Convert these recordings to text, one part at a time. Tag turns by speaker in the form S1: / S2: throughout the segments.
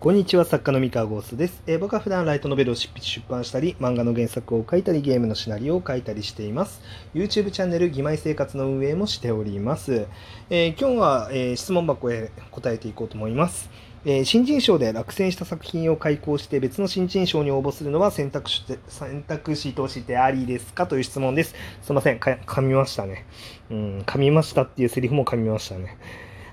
S1: こんにちは、作家の三河ゴースです、えー僕は普段ライトノベルを執筆出版したり、漫画の原作を書いたり、ゲームのシナリオを書いたりしています。YouTube チャンネル、義妹生活の運営もしております。えー今日は、えー質問箱へ答えていこうと思います。え新人賞で落選した作品を開講して別の新人賞に応募するのは選択肢選択肢としてありですか？という質問です。すいません、噛みましたね。うん、噛みましたっていうセリフも噛みましたね。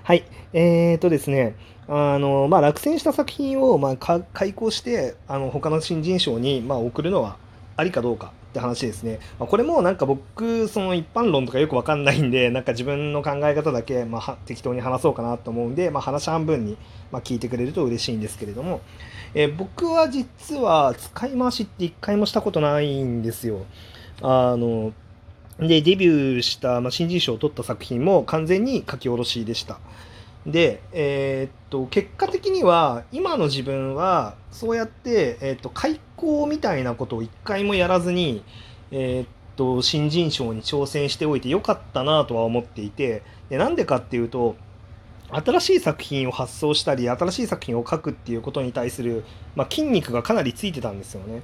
S1: はい。えーとですね、あの、まあ、落選した作品を、まあ、開講して、あの、他の新人賞に、まあ、送るのはありかどうかって話ですね。まあ、これもなんか僕、その一般論とかよくわかんないんで、なんか自分の考え方だけ、まあ、適当に話そうかなと思うんで、まあ、話半分に、まあ、聞いてくれると嬉しいんですけれども、えー僕は実は使い回しって一回もしたことないんですよ。あの、で、デビューした、まあ、新人賞を取った作品も完全に書き下ろしでした。で、えーっと、結果的には、今の自分は、そうやって、えーっと、開講みたいなことを一回もやらずに、えーっと、新人賞に挑戦しておいてよかったなとは思っていて、でなんでかっていうと、新しい作品を発想したり、新しい作品を書くっていうことに対する、まあ、筋肉がかなりついてたんですよね。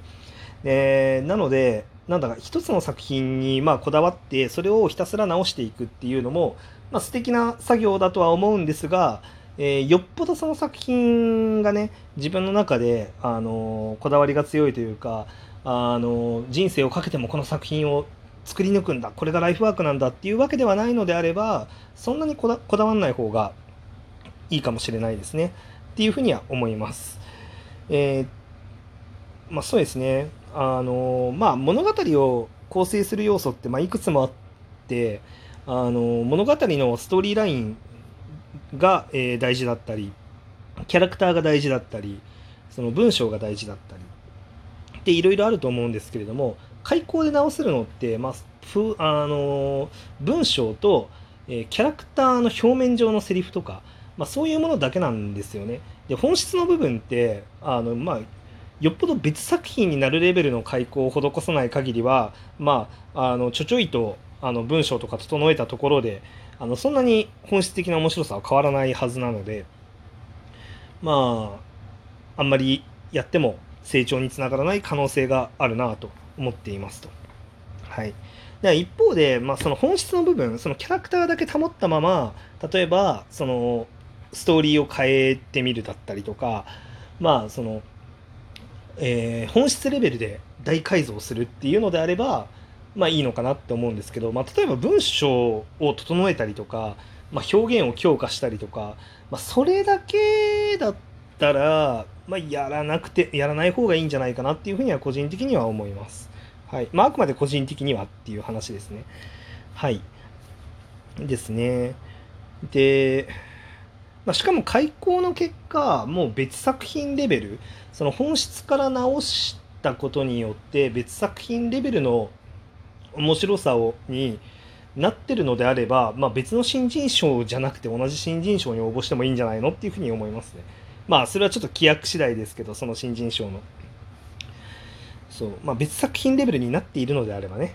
S1: でなので、なんだか一つの作品にまあこだわって、それをひたすら直していくっていうのも、まあ、素敵な作業だとは思うんですが、えーよっぽどその作品がね自分の中で、あのこだわりが強いというか、あの人生をかけてもこの作品を作り抜くんだこれがライフワークなんだっていうわけではないのであればそんなにこだこだわらない方がいいかもしれないですねっていうふうには思います。えーまあ、そうですねあのまあ物語を構成する要素って、まあ、いくつもあってあの物語のストーリーラインが、えー大事だったりキャラクターが大事だったりその文章が大事だったりっていろいろあると思うんですけれども開口で直せるのって、まあ、ふあの文章と、えーキャラクターの表面上のセリフとか、まあ、そういうものだけなんですよね。で本質の部分ってあの、まあ、よっぽど別作品になるレベルの開口を施さない限りは、まあ、あのちょちょいとあの文章とか整えたところであのそんなに本質的な面白さは変わらないはずなのでまああんまりやっても成長につながらない可能性があるなと思っていますと。はい、で一方で、まあ、その本質の部分そのキャラクターだけ保ったまま例えばそのストーリーを変えてみるだったりとかまあその、えー本質レベルで大改造するっていうのであればまあいいのかなって思うんですけど、まあ、例えば文章を整えたりとか、まあ、表現を強化したりとか、まあ、それだけだったら、まあ、やらなくてやらない方がいいんじゃないかなっていうふうには個人的には思います。はいまあ、あくまで個人的にはっていう話ですね。はい。ですね。で、まあ、しかも開講の結果、もう別作品レベル、その本質から直したことによって、別作品レベルの面白さをになってるのであれば、まあ、別の新人賞じゃなくて同じ新人賞に応募してもいいんじゃないのっていうふうに思いますね。まあそれはちょっと規約次第ですけどその新人賞の。そう。まあ、別作品レベルになっているのであればね。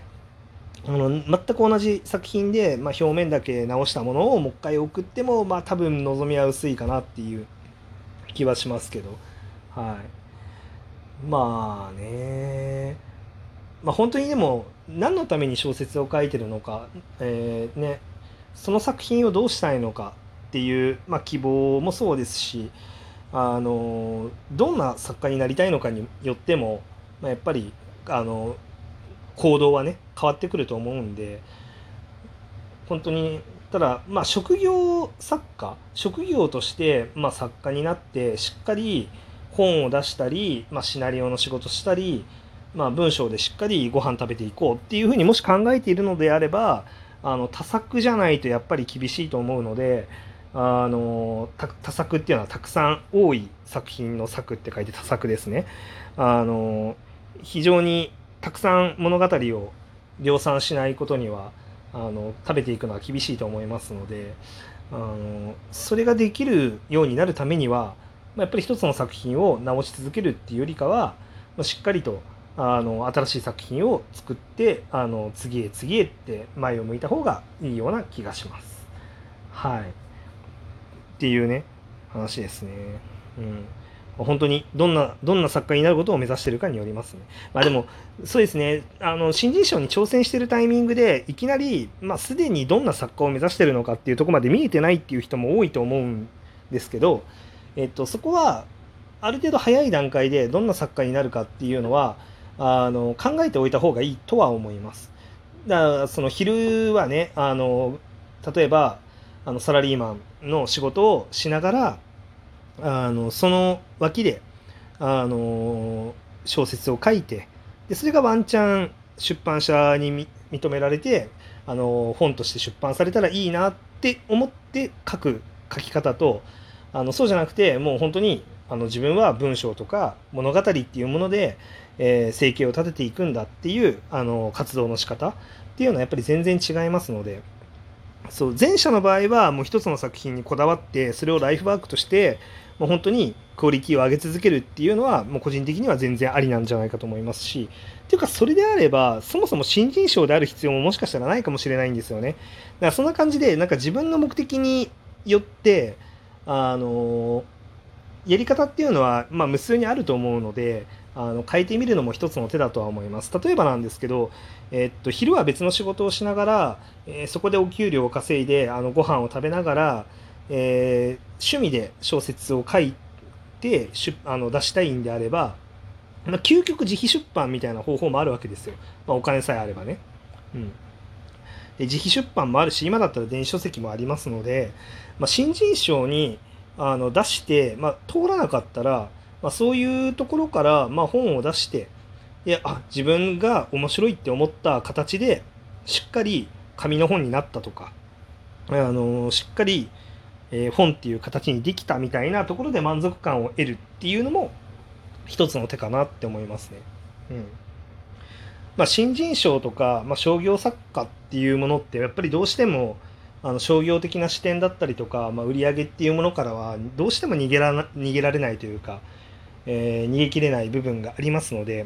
S1: あの全く同じ作品で、まあ、表面だけ直したものをもう一回送っても、まあ、多分望みは薄いかなっていう気はしますけど。はい。まあね。まあ本当にでも何のために小説を書いてるのか、えーね、その作品をどうしたいのかっていう、まあ、希望もそうですしあのどんな作家になりたいのかによっても、まあ、やっぱりあの行動はね変わってくると思うんで本当にただまあ職業作家職業として、まあ、作家になってしっかり本を出したり、まあ、シナリオの仕事したり、まあ、文章でしっかりご飯食べていこうっていうふうにもし考えているのであればあの多作じゃないとやっぱり厳しいと思うのであの多作っていうのはたくさん多い作品の作って書いて多作ですね。あの非常にたくさん物語を量産しないことにはあの食べていくのは厳しいと思いますのであのそれができるようになるためには、まあ、やっぱり一つの作品を直し続けるっていうよりかは、まあしっかりとあの新しい作品を作ってあの次へ次へって前を向いた方がいいような気がします。はいっていうね話ですね。うん本当にどんなどんな作家になることを目指してるかによりますね。まあ、でもそうですねあの新人賞に挑戦してるタイミングでいきなり、まあ、すでにどんな作家を目指してるのかっていうとこまで見えてないっていう人も多いと思うんですけど、えっと、そこはある程度早い段階でどんな作家になるかっていうのはあの考えておいた方がいいとは思います。だからその昼はねあの例えばあのサラリーマンの仕事をしながらあのその脇であの小説を書いてでそれがワンチャン出版社に認められてあの本として出版されたらいいなって思って書く書き方とあのそうじゃなくてもう本当にあの自分は文章とか物語っていうもので、えー、生計を立てていくんだっていうあの活動の仕方っていうのはやっぱり全然違いますので。そう前者の場合はもう一つの作品にこだわってそれをライフワークとしてもう本当にクオリティを上げ続けるっていうのはもう個人的には全然ありなんじゃないかと思いますしっていうかそれであればそもそも新人賞である必要ももしかしたらないかもしれないんですよね。だからそんな感じでなんか自分の目的によってあのやり方っていうのは、まあ、無数にあると思うのであの変えてみるのも一つの手だとは思います。例えばなんですけど、えっと昼は別の仕事をしながら、えー、そこでお給料を稼いであのご飯を食べながら、えー、趣味で小説を書いてしあの出したいんであれば、まあ、究極自費出版みたいな方法もあるわけですよ、まあ、お金さえあればね。うん。で自費出版もあるし今だったら電子書籍もありますので、まあ、新人賞にあの出して、まあ、通らなかったら、まあ、そういうところから、まあ、本を出していやあ自分が面白いって思った形でしっかり紙の本になったとかあのしっかり、えー、本っていう形にできたみたいなところで満足感を得るっていうのも一つの手かなって思いますね。うんまあ、新人賞とか、まあ、商業作家っていうものってやっぱりどうしてもあの商業的な視点だったりとか、まあ、売り上げっていうものからはどうしても逃げら逃げられないというか、えー、逃げきれない部分がありますので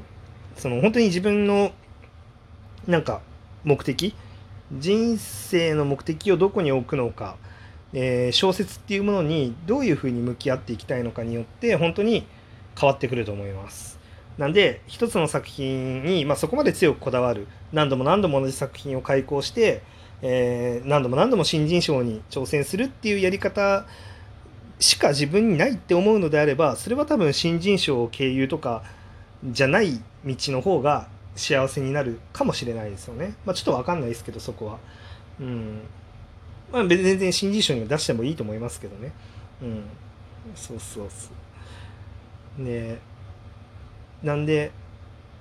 S1: その本当に自分のなんか目的人生の目的をどこに置くのか、えー、小説っていうものにどういうふうに向き合っていきたいのかによって本当に変わってくると思います。なんで一つの作品に、まあ、そこまで強くこだわる何度も何度も同じ作品を開講してえー、何度も何度も新人賞に挑戦するっていうやり方しか自分にないって思うのであればそれは多分新人賞を経由とかじゃない道の方が幸せになるかもしれないですよね。まあ、ちょっと分かんないですけどそこは。うん。まあ、全然新人賞には出してもいいと思いますけどね。うん。そうそうそう。で、なんで、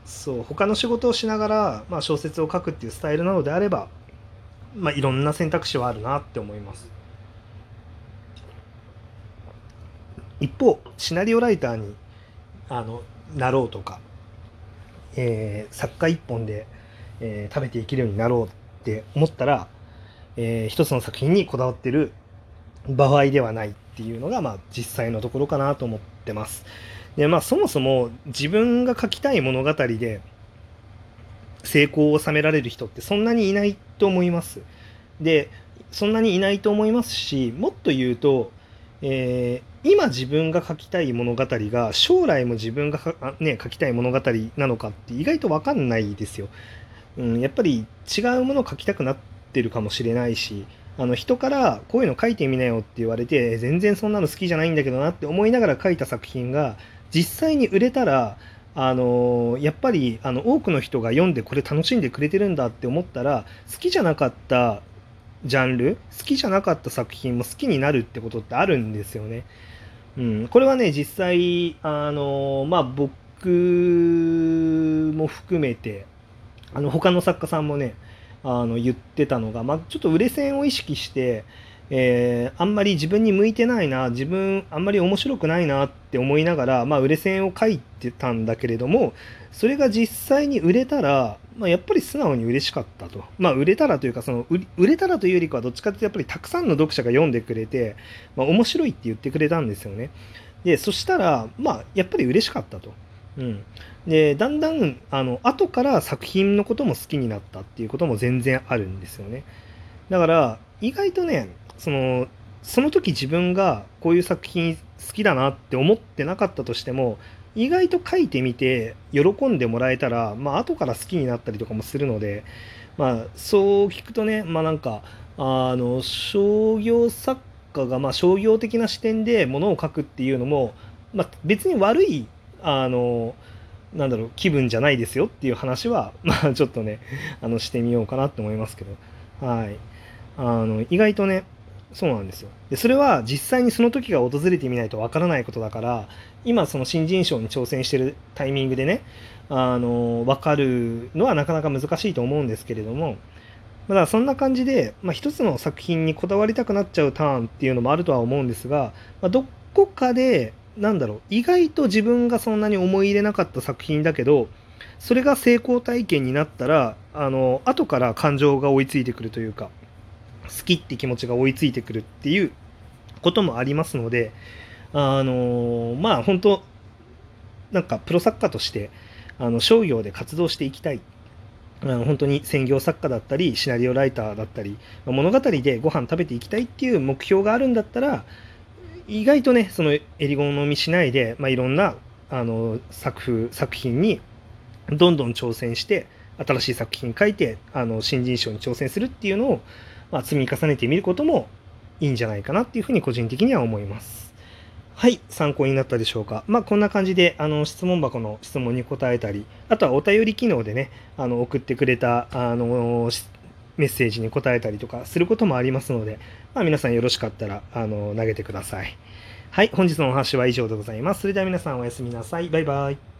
S1: そう、他の仕事をしながら、まあ、小説を書くっていうスタイルなのであれば、まあ、いろんな選択肢はあるなって思います。一方シナリオライターにあのなろうとか、えー、作家一本で、えー、食べていけるようになろうって思ったら、えー、一つの作品にこだわってる場合ではないっていうのが、まあ、実際のところかなと思ってます。でまあそもそも自分が書きたい物語で成功を収められる人ってそんなにいないと思います。でそんなにいないと思いますしもっと言うと、えー、今自分が書きたい物語が将来も自分がね、書きたい物語なのかって意外と分かんないですよ。うん、やっぱり違うものを書きたくなってるかもしれないしあの人からこういうの書いてみなよって言われて全然そんなの好きじゃないんだけどなって思いながら書いた作品が実際に売れたらあのやっぱりあの多くの人が読んでこれ楽しんでくれてるんだって思ったら好きじゃなかったジャンル好きじゃなかった作品も好きになるってことってあるんですよね。うん、これはね実際あのまあ僕も含めてあの他の作家さんもねあの言ってたのが、まあ、ちょっと売れ線を意識してえー、あんまり自分に向いてないな自分あんまり面白くないなって思いながら、まあ、売れ線を書いてたんだけれどもそれが実際に売れたら、まあ、やっぱり素直に嬉しかったと、まあ、売れたらというかその売れたらというよりかはどっちかっていうとやっぱりたくさんの読者が読んでくれて、まあ、面白いって言ってくれたんですよね。でそしたらまあやっぱり嬉しかったと。うん、でだんだんあの後から作品のことも好きになったっていうことも全然あるんですよね。だから意外とねそのその時自分がこういう作品好きだなって思ってなかったとしても意外と書いてみて喜んでもらえたら、まあ後から好きになったりとかもするので、まあ、そう聞くとね、まあなんかあの商業作家がま商業的な視点でものを書くっていうのも、まあ、別に悪いあのなんだろう気分じゃないですよっていう話は、まあ、ちょっとねあのしてみようかなって思いますけど、はい、あの意外とねそうなんですよ。でそれは実際にその時が訪れてみないとわからないことだから今その新人賞に挑戦してるタイミングでねあの分かるのはなかなか難しいと思うんですけれどもだそんな感じで、まあ、一つの作品にこだわりたくなっちゃうターンっていうのもあるとは思うんですが、まあ、どこかでなんだろう意外と自分がそんなに思い入れなかった作品だけどそれが成功体験になったらあの後から感情が追いついてくるというか好きって気持ちが追いついてくるっていうこともありますのであのまあ本当なんかプロ作家としてあの商業で活動していきたい。あの本当に専業作家だったりシナリオライターだったり物語でご飯食べていきたいっていう目標があるんだったら意外とねそのエリゴン飲みしないで、まあ、いろんなあの作風作品にどんどん挑戦して新しい作品書いてあの新人賞に挑戦するっていうのを、まあ、積み重ねてみることもいいんじゃないかなっていうふうに個人的には思います。はい、参考になったでしょうか。まあ、こんな感じで、あの、質問箱の質問に答えたり、あとはお便り機能でね、あの、送ってくれた、あの、メッセージに答えたりとかすることもありますので、まあ、皆さんよろしかったら、あの、投げてください。はい、本日のお話は以上でございます。それでは皆さんおやすみなさい。バイバイ。